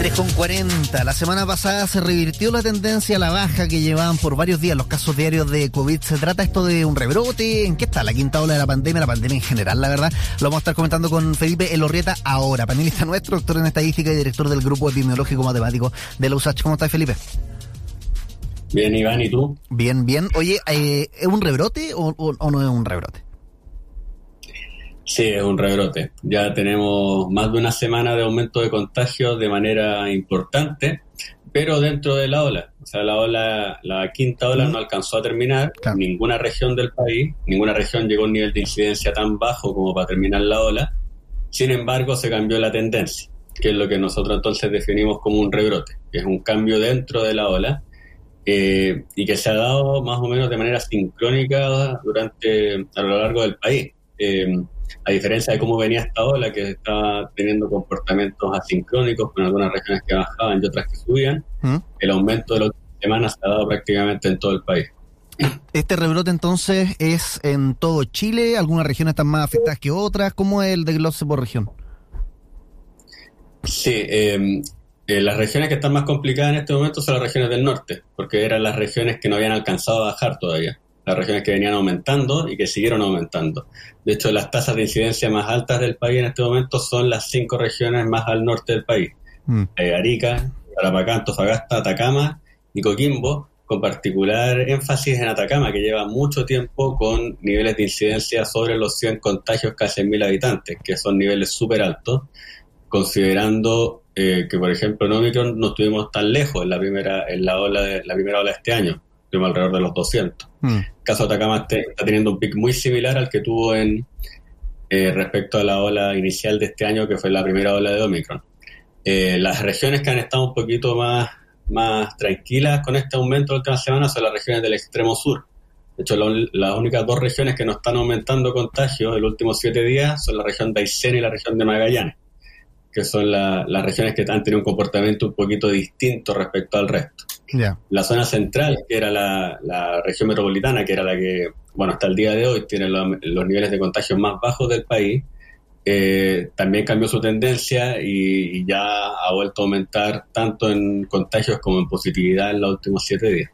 3,40. La semana pasada se revirtió la tendencia a la baja que llevaban por varios días los casos diarios de COVID. ¿Se trata esto de un rebrote? ¿En qué está la quinta ola de la pandemia? La pandemia en general, la verdad. Lo vamos a estar comentando con Felipe Elorrieta ahora, panelista nuestro, doctor en estadística y director del grupo epidemiológico matemático de la USACH. ¿Cómo estás, Felipe? Bien, Iván, ¿y tú? Bien, bien. Oye, eh, ¿es un rebrote o, o no es un rebrote? Sí, es un rebrote. Ya tenemos más de una semana de aumento de contagios de manera importante, pero dentro de la ola. O sea, la ola, la quinta ola no alcanzó a terminar. Ninguna región del país, ninguna región llegó a un nivel de incidencia tan bajo como para terminar la ola. Sin embargo, se cambió la tendencia, que es lo que nosotros entonces definimos como un rebrote, que es un cambio dentro de la ola eh, y que se ha dado más o menos de manera sincrónica durante a lo largo del país. Eh, a diferencia de cómo venía esta ola, que estaba teniendo comportamientos asincrónicos con algunas regiones que bajaban y otras que subían, ¿Mm? el aumento de las semanas se ha dado prácticamente en todo el país. ¿Este rebrote entonces es en todo Chile? ¿Algunas regiones están más afectadas que otras? ¿Cómo es el desglose por región? Sí, em, eh, las regiones que están más complicadas en este momento son las regiones del norte, porque eran las regiones que no habían alcanzado a bajar todavía las regiones que venían aumentando y que siguieron aumentando. De hecho, las tasas de incidencia más altas del país en este momento son las cinco regiones más al norte del país. Mm. Eh, Arica, Tarapacá, Antofagasta, Atacama y Coquimbo, con particular énfasis en Atacama, que lleva mucho tiempo con niveles de incidencia sobre los 100 contagios casi en mil habitantes, que son niveles súper altos, considerando eh, que, por ejemplo, en Omicron no estuvimos tan lejos en la primera, en la ola de, la primera ola de este año alrededor de los 200. Mm. El caso de Atacama está teniendo un pic muy similar al que tuvo en eh, respecto a la ola inicial de este año, que fue la primera ola de Omicron. Eh, las regiones que han estado un poquito más, más tranquilas con este aumento de la última semana son las regiones del extremo sur. De hecho, las únicas dos regiones que no están aumentando contagios en los últimos siete días son la región de Aysén y la región de Magallanes, que son las regiones que han tenido un comportamiento un poquito distinto respecto al resto. La zona central, que era la, región metropolitana, que era la que, bueno, hasta el día de hoy tiene los, niveles de contagio más bajos del país, eh, también cambió su tendencia y, ya ha vuelto a aumentar tanto en contagios como en positividad en los últimos siete días.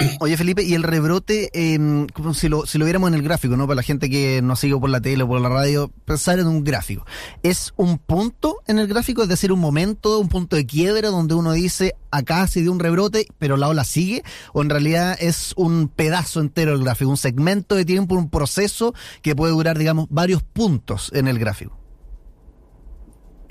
Oye, Felipe, y el rebrote, eh, si, lo, si lo viéramos en el gráfico, ¿no? Para la gente que nos sigue por la tele o por la radio, pensar en un gráfico. ¿Es un punto en el gráfico? Es decir, un momento, un punto de quiebra donde uno dice, acá se dio un rebrote, pero la ola sigue? ¿O en realidad es un pedazo entero del gráfico, un segmento de tiempo, un proceso que puede durar, digamos, varios puntos en el gráfico?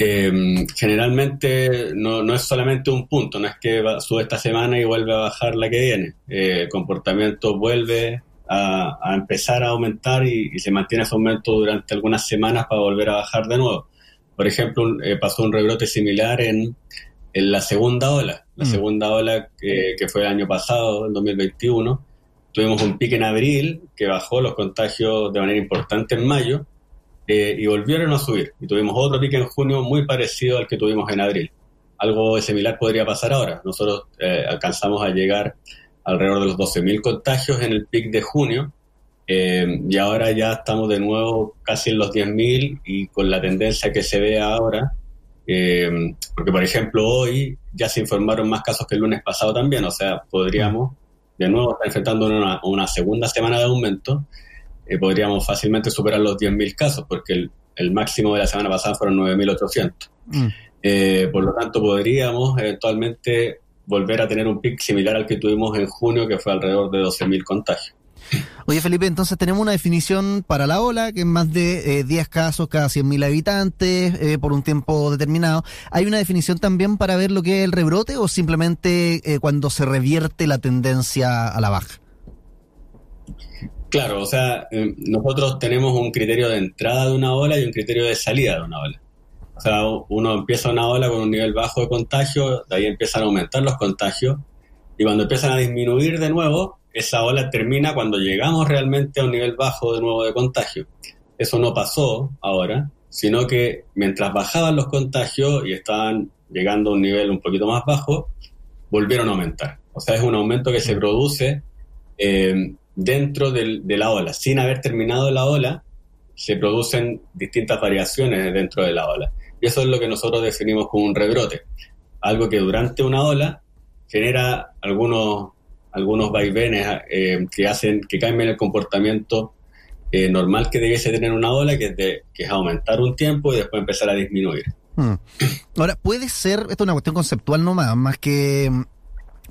Eh, generalmente no, no, es solamente un punto, no es que sube esta semana y vuelve a bajar la que viene. Eh, el comportamiento vuelve a, empezar a aumentar y, se mantiene ese aumento durante algunas semanas para volver a bajar de nuevo. Por ejemplo, eh, pasó un rebrote similar en, en, la segunda ola, la mm. segunda ola que, que, fue el año pasado, el 2021. Tuvimos un pique en abril que bajó los contagios de manera importante en mayo eh, y volvieron a subir. Y tuvimos otro pique en junio muy parecido al que tuvimos en abril. Algo similar podría pasar ahora. Nosotros eh, alcanzamos a llegar alrededor de los 12.000 contagios en el pic de junio eh, y ahora ya estamos de nuevo casi en los 10.000 y con la tendencia que se ve ahora, porque por ejemplo hoy ya se informaron más casos que el lunes pasado también, o sea, podríamos de nuevo estar enfrentando una, una segunda semana de aumento eh, podríamos fácilmente superar los 10.000 casos, porque el, máximo de la semana pasada fueron 9.800. Mm. Eh, por lo tanto, podríamos eventualmente volver a tener un pic similar al que tuvimos en junio, que fue alrededor de 12.000 contagios. Oye, Felipe, entonces tenemos una definición para la ola, que es más de 10 eh, casos cada 100.000 habitantes por un tiempo determinado. ¿Hay una definición también para ver lo que es el rebrote o simplemente cuando se revierte la tendencia a la baja? Claro, o sea, eh, nosotros tenemos un criterio de entrada de una ola y un criterio de salida de una ola. O sea, uno empieza una ola con un nivel bajo de contagio, de ahí empiezan a aumentar los contagios, y cuando empiezan a disminuir de nuevo, esa ola termina cuando llegamos realmente a un nivel bajo de nuevo de contagio. Eso no pasó ahora, sino que mientras bajaban los contagios y estaban llegando a un nivel un poquito más bajo, volvieron a aumentar. O sea, es un aumento que se produce eh, dentro de la ola. Sin haber terminado la ola, se producen distintas variaciones dentro de la ola. Y eso es lo que nosotros definimos como un rebrote. algo que durante una ola genera algunos, algunos vaivenes eh, que hacen que cambien el comportamiento eh, normal que debiese tener una ola, que es, aumentar un tiempo y después empezar a disminuir. Hmm. Ahora, puede ser, esto es una cuestión conceptual nomás, más que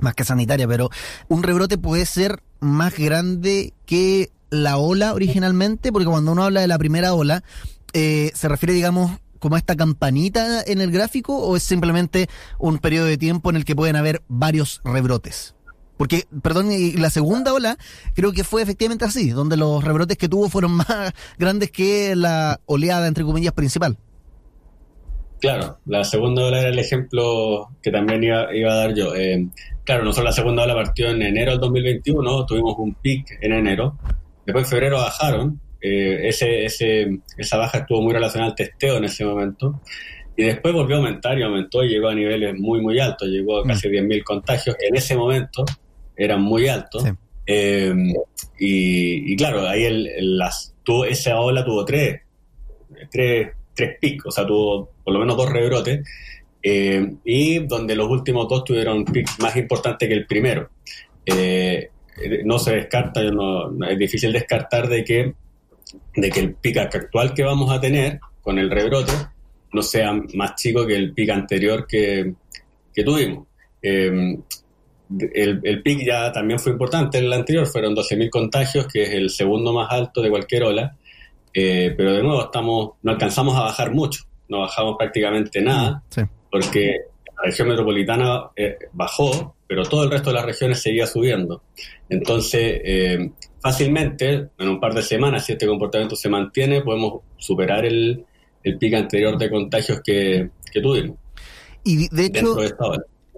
más que sanitaria, pero un rebrote puede ser más grande que la ola originalmente, porque cuando uno habla de la primera ola, eh, se refiere, digamos, como a esta campanita en el gráfico o es simplemente un periodo de tiempo en el que pueden haber varios rebrotes? Porque, perdón, y la segunda ola creo que fue efectivamente así, donde los rebrotes que tuvo fueron más grandes que la oleada, entre comillas, principal. Claro, la segunda ola era el ejemplo que también iba, a dar yo. Eh, claro, nosotros la segunda ola partió en enero del 2021, tuvimos un pic en enero, después en febrero bajaron, eh, ese, ese, esa baja estuvo muy relacionada al testeo en ese momento, y después volvió a aumentar y aumentó y llegó a niveles muy, muy altos, llegó a casi 10.000 mm. contagios, en ese momento eran muy altos. Eh, y, claro, ahí el, las, tuvo, esa ola tuvo tres, tres tres picos, o sea, tuvo por lo menos dos rebrotes, eh, y donde los últimos dos tuvieron picos más importantes que el primero. Eh, no se descarta, es difícil descartar de que, el pico actual que vamos a tener con el rebrote no sea más chico que el pico anterior que, tuvimos. Eh, el, el pic ya también fue importante en el anterior, fueron 12.000 contagios, que es el segundo más alto de cualquier ola, pero de nuevo, estamos, no alcanzamos a bajar mucho, no bajamos prácticamente nada, porque la región metropolitana eh, bajó, pero todo el resto de las regiones seguía subiendo. Entonces, eh, fácilmente, en un par de semanas, si este comportamiento se mantiene, podemos superar el, el pico anterior de contagios que, tuvimos. Y de hecho,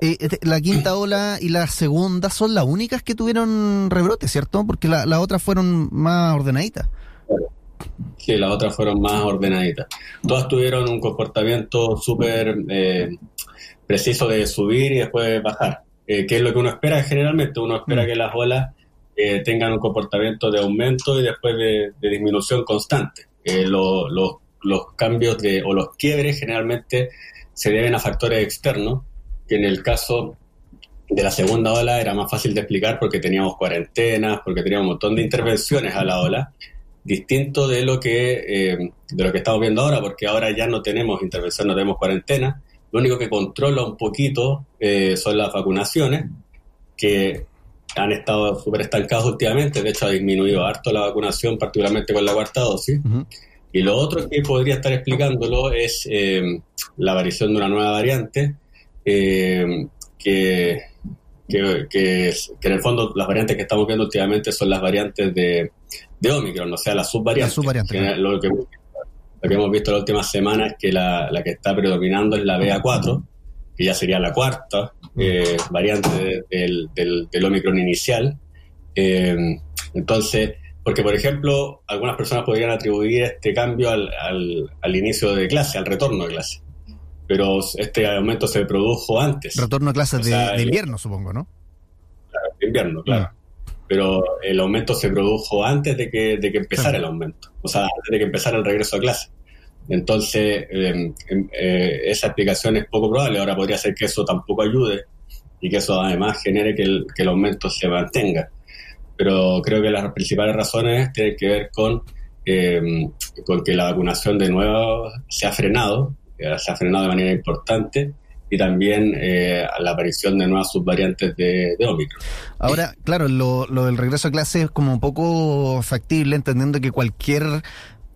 este, la quinta ola y la segunda son las únicas que tuvieron rebrote, ¿cierto? Porque las la otras fueron más ordenaditas. Sí, las otras fueron más ordenaditas. Todas tuvieron un comportamiento súper eh, preciso de subir y después bajar, eh, que es lo que uno espera generalmente. Uno espera mm. que las olas eh, tengan un comportamiento de aumento y después de, disminución constante. los cambios de, o los quiebres generalmente se deben a factores externos, que en el caso de la segunda ola era más fácil de explicar porque teníamos cuarentenas, porque teníamos un montón de intervenciones a la ola distinto de lo que eh, de lo que estamos viendo ahora, porque ahora ya no tenemos intervención, no tenemos cuarentena. Lo único que controla un poquito eh, son las vacunaciones, que han estado súper estancadas últimamente. De hecho, ha disminuido harto la vacunación, particularmente con la cuarta dosis. Y lo otro que podría estar explicándolo es eh, la aparición de una nueva variante que, que, que, en el fondo las variantes que estamos viendo últimamente son las variantes de, de Omicron, o sea, las subvariantes. lo, que, hemos visto la última semana es que la, que está predominando es la BA4, que ya sería la cuarta eh, variante del, del, Omicron inicial. Eh, entonces, porque por ejemplo, algunas personas podrían atribuir este cambio al, al, inicio de clase, al retorno de clase. Pero este aumento se produjo antes. Retorno a clases de, invierno, supongo, ¿no? Claro, de invierno, claro. Mm pero el aumento se produjo antes de que, de que empezara el aumento, o sea, antes de que empezara el regreso a clase. Entonces, em, em, eh, esa explicación es poco probable. Ahora podría ser que eso tampoco ayude y que eso además genere que el, que el aumento se mantenga. Pero creo que las principales razones tienen que ver con, em, con que la vacunación de nuevo se ha frenado, eh, se ha frenado de manera importante y también eh, a la aparición de nuevas subvariantes de, de Omicron. Ahora, claro, lo, lo, del regreso a clase es como un poco factible, entendiendo que cualquier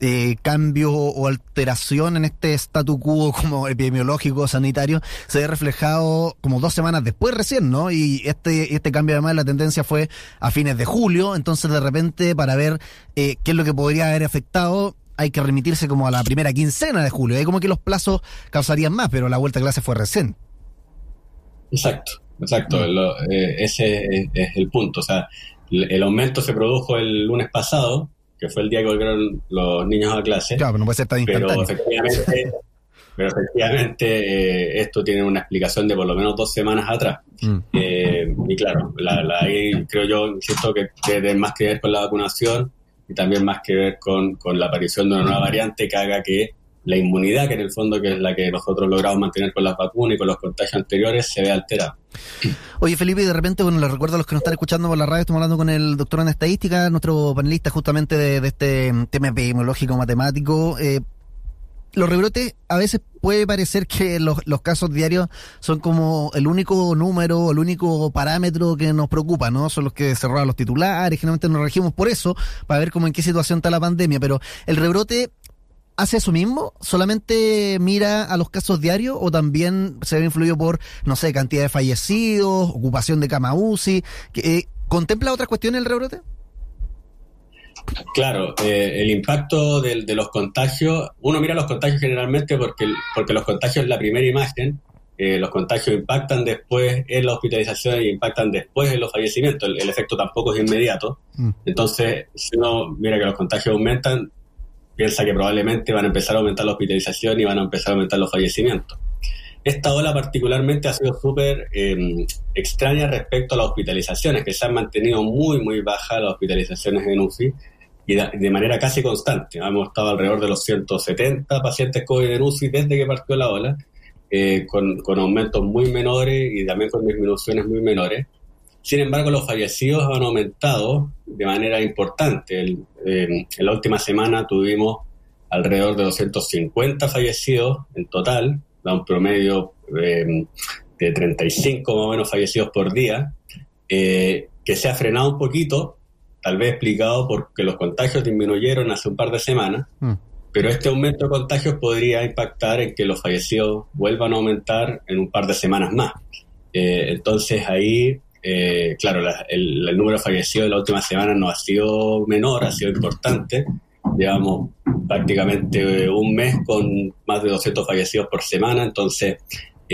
eh, cambio o alteración en este statu quo como epidemiológico, sanitario, se ve reflejado como dos semanas después recién, ¿no? Y este, este cambio además la tendencia fue a fines de julio, entonces de repente para ver eh, qué es lo que podría haber afectado, hay que remitirse como a la primera quincena de julio. Ahí como que los plazos causarían más, pero la vuelta a clase fue recién. Exacto, exacto. Mm. Eh, ese es el punto. O sea, el, aumento se produjo el lunes pasado, que fue el día que volvieron los niños a clase. Claro, pero no puede ser tan instantáneo. Pero efectivamente, pero efectivamente eh, esto tiene una explicación de por lo menos dos semanas atrás. Mm. Eh, y claro, la, ahí creo yo, insisto, que tiene más que ver con la vacunación y también más que ver con, la aparición de una nueva variante que haga que la inmunidad, que en el fondo que es la que nosotros logramos mantener con las vacunas y con los contagios anteriores, se ve alterada. Oye, Felipe, y de repente, bueno, les recuerdo a los que nos están escuchando por la radio, estamos hablando con el doctor en estadística, nuestro panelista justamente de, este tema epidemiológico matemático. Eh, los rebrotes a veces puede parecer que los, casos diarios son como el único número, el único parámetro que nos preocupa, ¿no? Son los que se roban los titulares, generalmente nos regimos por eso, para ver cómo en qué situación está la pandemia, pero el rebrote hace eso mismo? ¿Solamente mira a los casos diarios o también se ve influido por, no sé, cantidad de fallecidos, ocupación de cama UCI? Eh, ¿Contempla otras cuestiones el rebrote? Claro, eh, el impacto de, los contagios, uno mira los contagios generalmente porque, porque los contagios es la primera imagen, eh, los contagios impactan después en la hospitalización y impactan después en los fallecimientos, el, efecto tampoco es inmediato. Mm. Entonces, si uno mira que los contagios aumentan, piensa que probablemente van a empezar a aumentar la hospitalización y van a empezar a aumentar los fallecimientos. Esta ola particularmente ha sido súper em, extraña respecto a las hospitalizaciones, que se han mantenido muy, muy bajas las hospitalizaciones en UCI y de, manera casi constante. Hemos estado alrededor de los 170 pacientes COVID en UCI desde que partió la ola, eh, con, con aumentos muy menores y también con disminuciones muy menores. Sin embargo, los fallecidos han aumentado de manera importante. Eh, en la última semana tuvimos alrededor de 250 fallecidos en total, da un promedio eh, de 35 más o menos fallecidos por día, eh, que se ha frenado un poquito, tal vez explicado porque los contagios disminuyeron hace un par de semanas, mm. pero este aumento de contagios podría impactar en que los fallecidos vuelvan a aumentar en un par de semanas más. entonces ahí eh, claro, el, número de fallecidos de la última semana no ha sido menor, ha sido importante. Llevamos prácticamente un mes con más de 200 fallecidos por semana, entonces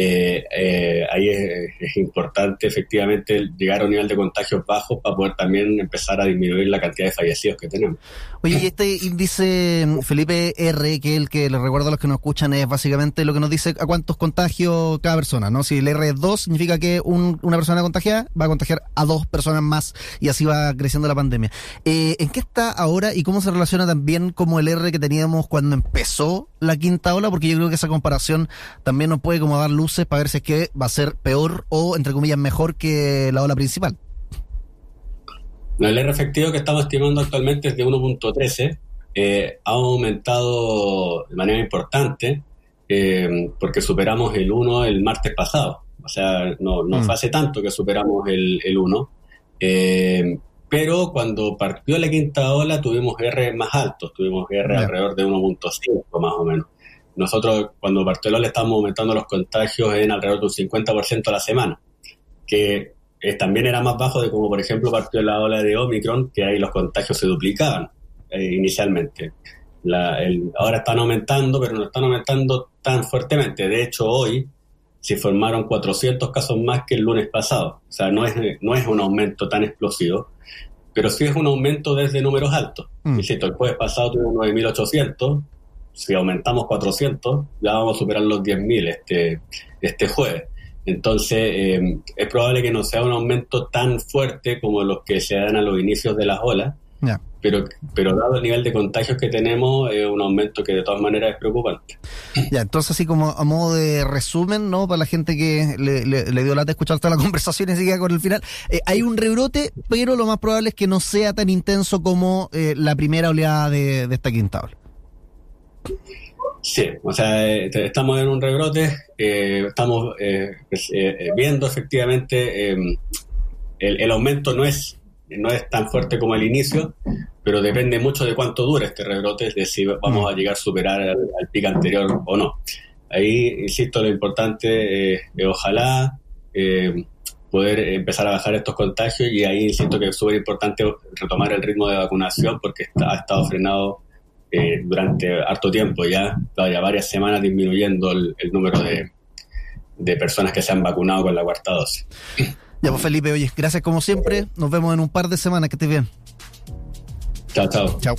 eh, ahí es, importante efectivamente llegar a un nivel de contagios bajos para poder también empezar a disminuir la cantidad de fallecidos que tenemos. Oye, y este índice Felipe R, que es el que les recuerdo a los que nos escuchan, es básicamente lo que nos dice a cuántos contagios cada persona, ¿no? Si el R es 2, significa que una persona contagiada va a contagiar a dos personas más y así va creciendo la pandemia. Eh, ¿En qué está ahora y cómo se relaciona también como el R que teníamos cuando empezó la quinta ola? Porque yo creo que esa comparación también nos puede como dar luces para ver si es que va a ser peor o, entre comillas, mejor que la ola principal. el R efectivo que estamos estimando actualmente es de 1.13. Eh, ha aumentado de manera importante eh, porque superamos el 1 el martes pasado. O sea, no, no mm. fue hace tanto que superamos el, el 1. Eh, pero cuando partió la quinta ola tuvimos R más altos, tuvimos R alrededor de 1.5 más o menos. Nosotros cuando partió le estamos aumentando los contagios en alrededor de un 50% a la semana, que también era más bajo de como por ejemplo partió la ola de Omicron, que ahí los contagios se duplicaban eh, inicialmente. ahora están aumentando, pero no están aumentando tan fuertemente. De hecho, hoy se formaron 400 casos más que el lunes pasado. O sea, no es, no es un aumento tan explosivo, pero sí es un aumento desde números altos. Mm. Insisto, el jueves pasado tuvimos 9.800, si aumentamos 400, ya vamos a superar los 10.000 este, este jueves. Entonces, eh, es probable que no sea un aumento tan fuerte como los que se dan a los inicios de las olas, pero, pero dado el nivel de contagios que tenemos, es un aumento que de todas maneras es preocupante. Ya, entonces así como a modo de resumen, ¿no? Para la gente que le, le, dio lata escuchar toda la conversación y sigue con el final, eh, hay un rebrote, pero lo más probable es que no sea tan intenso como eh, la primera oleada de, de esta quinta ola. Sí, o sea, eh, estamos en un rebrote, eh, estamos viendo efectivamente el, aumento no es no es tan fuerte como el inicio, pero depende mucho de cuánto dura este rebrote, es decir, vamos a llegar a superar al, pico anterior o no. Ahí, insisto, lo importante es ojalá poder empezar a bajar estos contagios y ahí insisto que es súper importante retomar el ritmo de vacunación porque ha estado frenado eh, durante harto tiempo ya, ya varias semanas disminuyendo el, número de, de, personas que se han vacunado con la cuarta dosis. Ya pues Felipe, oye, gracias como siempre, nos vemos en un par de semanas, que estés bien. Chao, chao. Chao.